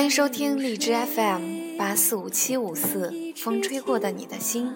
欢迎收听荔枝 FM 八四五七五四，风吹过的你的心。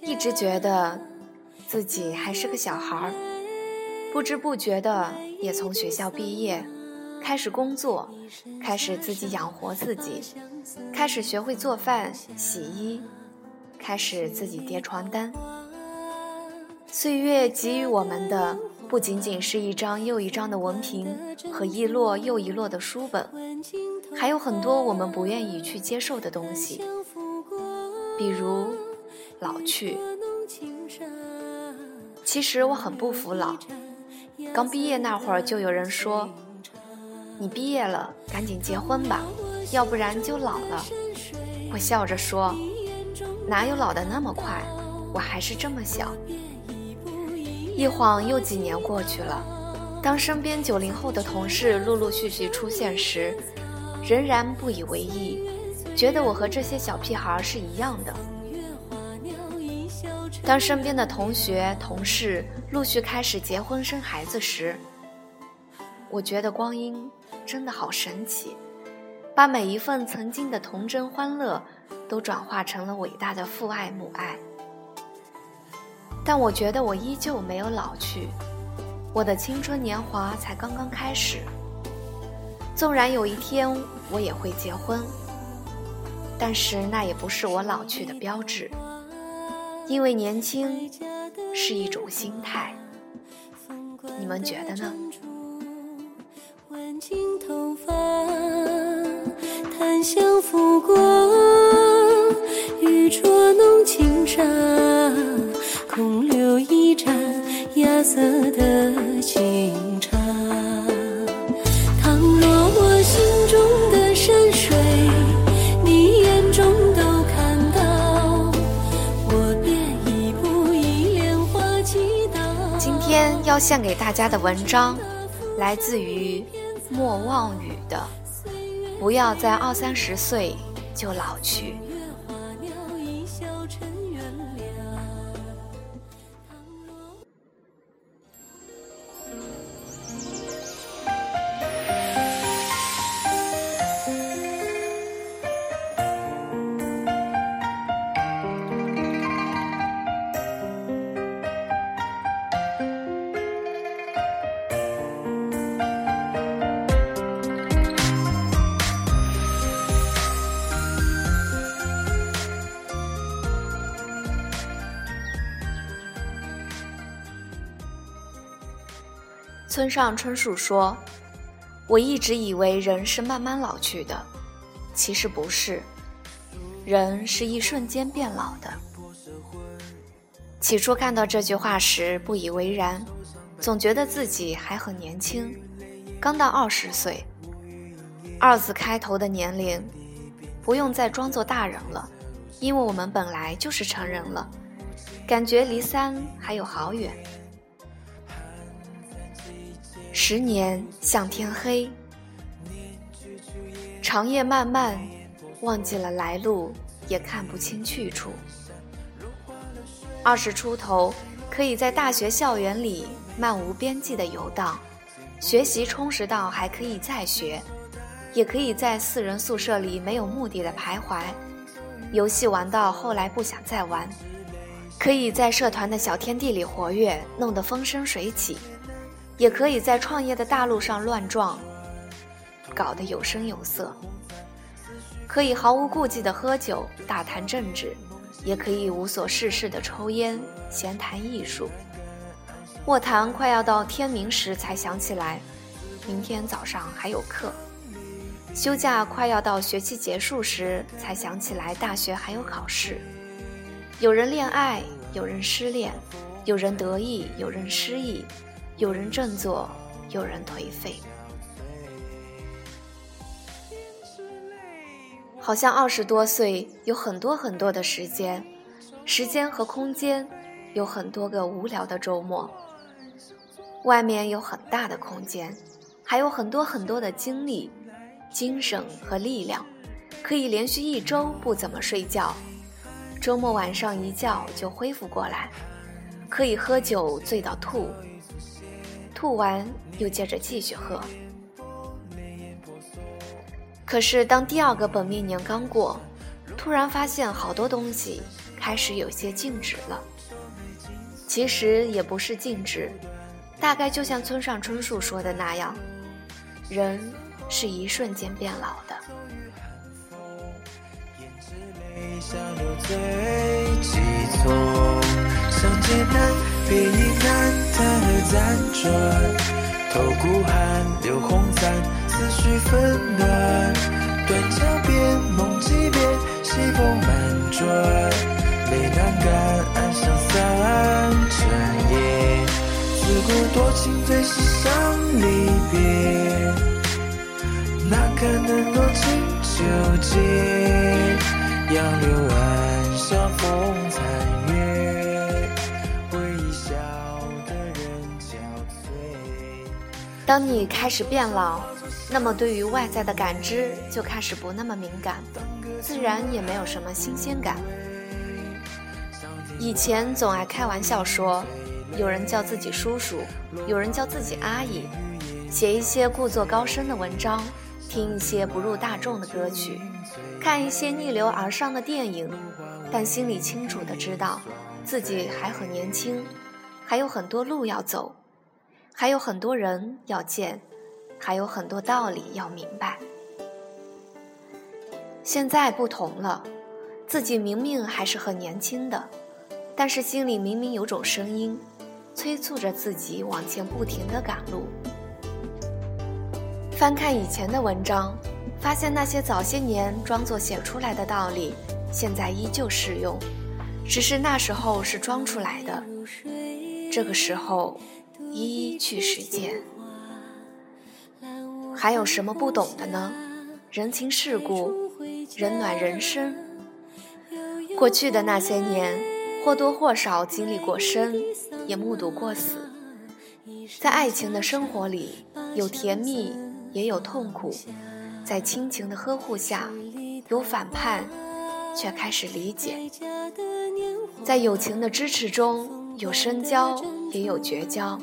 一直觉得自己还是个小孩儿，不知不觉的也从学校毕业，开始工作，开始自己养活自己，开始学会做饭、洗衣，开始自己叠床单。岁月给予我们的，不仅仅是一张又一张的文凭和一摞又一摞的书本，还有很多我们不愿意去接受的东西，比如老去。其实我很不服老，刚毕业那会儿就有人说：“你毕业了，赶紧结婚吧，要不然就老了。”我笑着说：“哪有老的那么快？我还是这么小。”一晃又几年过去了，当身边九零后的同事陆陆续续出现时，仍然不以为意，觉得我和这些小屁孩是一样的。当身边的同学同事陆续开始结婚生孩子时，我觉得光阴真的好神奇，把每一份曾经的童真欢乐，都转化成了伟大的父爱母爱。但我觉得我依旧没有老去，我的青春年华才刚刚开始。纵然有一天我也会结婚，但是那也不是我老去的标志，因为年轻是一种心态。你们觉得呢？空色的清茶。倘若我心中的山水，你眼中都看到，我便一步一莲花祈祷。今天要献给大家的文章，来自于莫忘语的《不要在二三十岁就老去》。村上春树说：“我一直以为人是慢慢老去的，其实不是，人是一瞬间变老的。”起初看到这句话时不以为然，总觉得自己还很年轻，刚到二十岁，二字开头的年龄，不用再装作大人了，因为我们本来就是成人了，感觉离三还有好远。十年向天黑，长夜漫漫，忘记了来路，也看不清去处。二十出头，可以在大学校园里漫无边际的游荡，学习充实到还可以再学，也可以在四人宿舍里没有目的的徘徊，游戏玩到后来不想再玩，可以在社团的小天地里活跃，弄得风生水起。也可以在创业的大路上乱撞，搞得有声有色；可以毫无顾忌的喝酒大谈政治，也可以无所事事的抽烟闲谈艺术。卧谈快要到天明时才想起来，明天早上还有课；休假快要到学期结束时才想起来大学还有考试。有人恋爱，有人失恋，有人得意，有人失意。有人振作，有人颓废，好像二十多岁有很多很多的时间，时间和空间，有很多个无聊的周末。外面有很大的空间，还有很多很多的精力、精神和力量，可以连续一周不怎么睡觉，周末晚上一觉就恢复过来，可以喝酒醉到吐。吐完又接着继续喝。可是当第二个本命年刚过，突然发现好多东西开始有些静止了。其实也不是静止，大概就像村上春树说的那样，人是一瞬间变老的。辗转透孤寒，流红簪，思绪纷乱。断桥边，梦几遍，西风满转。泪难干，暗香散尘夜。自古多情，最是伤离别。哪可能多情久结？杨柳岸晓，风残当你开始变老，那么对于外在的感知就开始不那么敏感，自然也没有什么新鲜感。以前总爱开玩笑说，有人叫自己叔叔，有人叫自己阿姨，写一些故作高深的文章，听一些不入大众的歌曲，看一些逆流而上的电影，但心里清楚的知道，自己还很年轻，还有很多路要走。还有很多人要见，还有很多道理要明白。现在不同了，自己明明还是很年轻的，但是心里明明有种声音，催促着自己往前不停的赶路。翻看以前的文章，发现那些早些年装作写出来的道理，现在依旧适用，只是那时候是装出来的，这个时候。一一去实践，还有什么不懂的呢？人情世故，人暖人生。过去的那些年，或多或少经历过生，也目睹过死。在爱情的生活里，有甜蜜，也有痛苦。在亲情的呵护下，有反叛，却开始理解。在友情的支持中，有深交，也有绝交。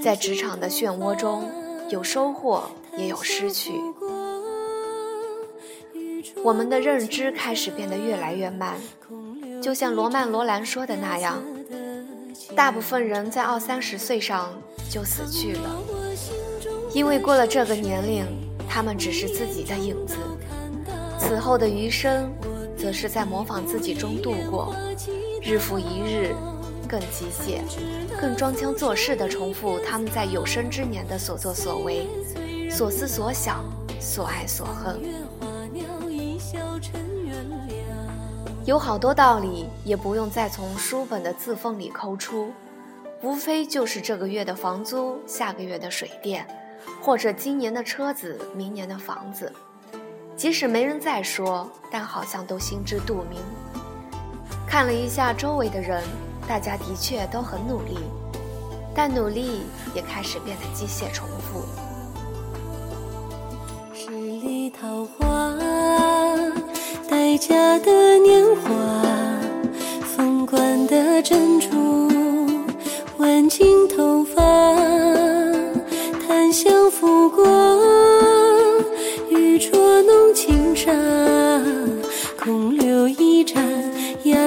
在职场的漩涡中，有收获也有失去。我们的认知开始变得越来越慢，就像罗曼·罗兰说的那样，大部分人在二三十岁上就死去了，因为过了这个年龄，他们只是自己的影子，此后的余生，则是在模仿自己中度过，日复一日。更机械、更装腔作势地重复他们在有生之年的所作所为、所思所想、所爱所恨。有好多道理也不用再从书本的字缝里抠出，无非就是这个月的房租、下个月的水电，或者今年的车子、明年的房子。即使没人再说，但好像都心知肚明。看了一下周围的人。大家的确都很努力，但努力也开始变得机械重复。十里桃花，待嫁的年华，凤冠的珍珠，挽进头发，檀香拂过，玉镯弄轻纱，空留一盏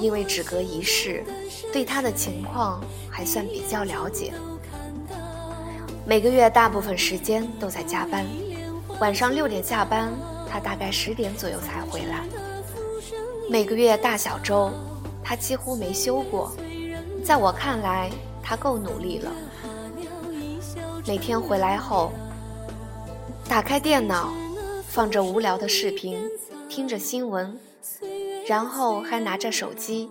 因为只隔一世，对他的情况还算比较了解。每个月大部分时间都在加班，晚上六点下班，他大概十点左右才回来。每个月大小周，他几乎没休过。在我看来，他够努力了。每天回来后。打开电脑，放着无聊的视频，听着新闻，然后还拿着手机，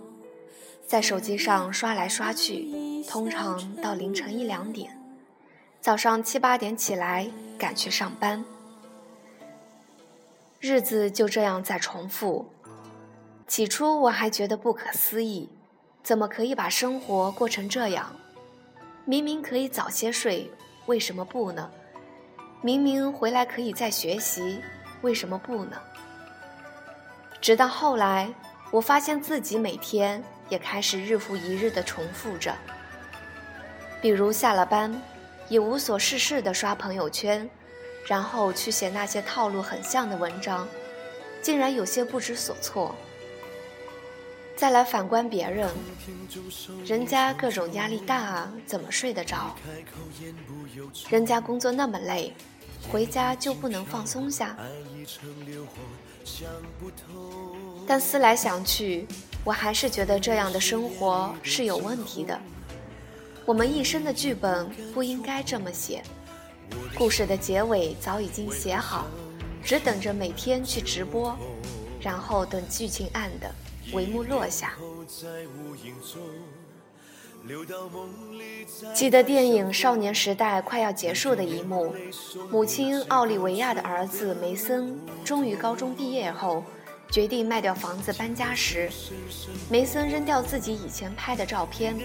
在手机上刷来刷去，通常到凌晨一两点，早上七八点起来赶去上班，日子就这样在重复。起初我还觉得不可思议，怎么可以把生活过成这样？明明可以早些睡，为什么不呢？明明回来可以再学习，为什么不呢？直到后来，我发现自己每天也开始日复一日地重复着。比如下了班，也无所事事地刷朋友圈，然后去写那些套路很像的文章，竟然有些不知所措。再来反观别人，人家各种压力大啊，怎么睡得着？人家工作那么累，回家就不能放松下？但思来想去，我还是觉得这样的生活是有问题的。我们一生的剧本不应该这么写，故事的结尾早已经写好，只等着每天去直播，然后等剧情暗的。帷幕落下，记得电影《少年时代》快要结束的一幕，母亲奥利维亚的儿子梅森终于高中毕业后，决定卖掉房子搬家时，梅森扔掉自己以前拍的照片，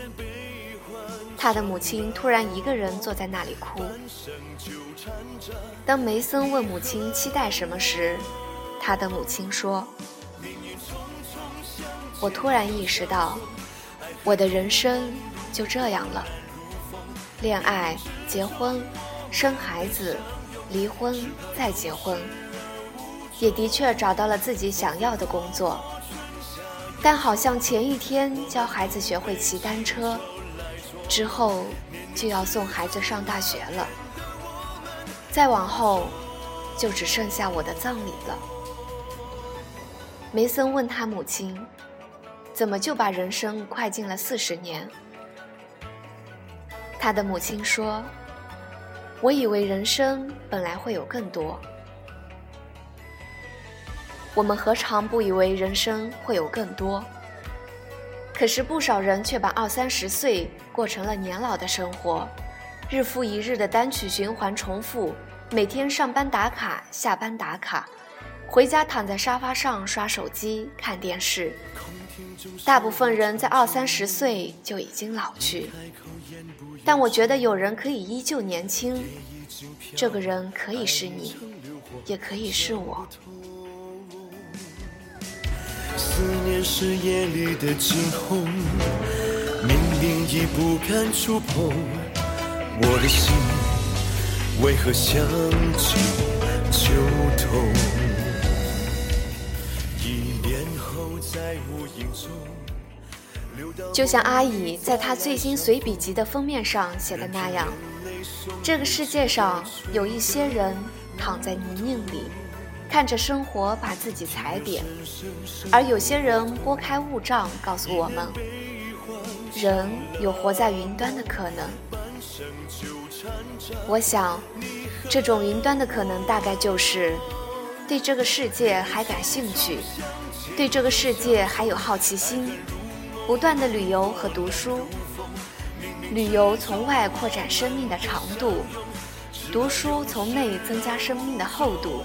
他的母亲突然一个人坐在那里哭。当梅森问母亲期待什么时，他的母亲说。我突然意识到，我的人生就这样了：恋爱、结婚、生孩子、离婚再结婚，也的确找到了自己想要的工作。但好像前一天教孩子学会骑单车，之后就要送孩子上大学了，再往后就只剩下我的葬礼了。梅森问他母亲。怎么就把人生快进了四十年？他的母亲说：“我以为人生本来会有更多。我们何尝不以为人生会有更多？可是不少人却把二三十岁过成了年老的生活，日复一日的单曲循环重复，每天上班打卡，下班打卡，回家躺在沙发上刷手机、看电视。”大部分人在二三十岁就已经老去，但我觉得有人可以依旧年轻，这个人可以是你，也可以是我。思念是夜里的惊鸿，明明已不敢触碰，我的心为何想起就痛？就像阿姨在她最新随笔集的封面上写的那样，这个世界上有一些人躺在泥泞里，看着生活把自己踩扁；而有些人拨开雾障，告诉我们，人有活在云端的可能。我想，这种云端的可能大概就是对这个世界还感兴趣。对这个世界还有好奇心，不断的旅游和读书。旅游从外扩展生命的长度，读书从内增加生命的厚度，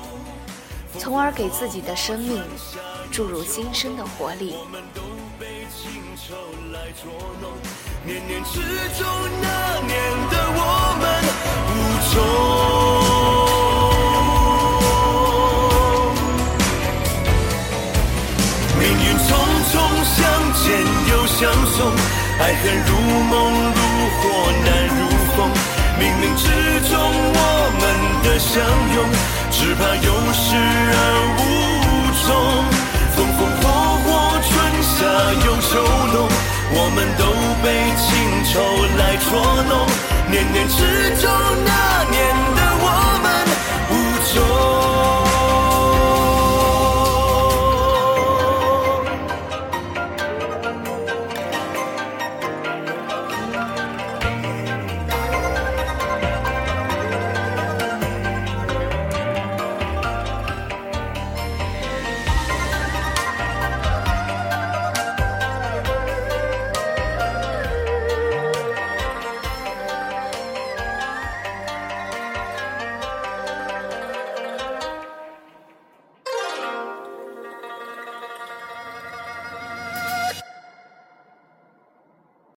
从而给自己的生命注入新生的活力。年年之中，那年的我们无相送，爱恨如梦，如火难如风。冥冥之中，我们的相拥，只怕有始而无终。风风火火，春夏又秋冬，我们都被情愁来捉弄。年年之中那年。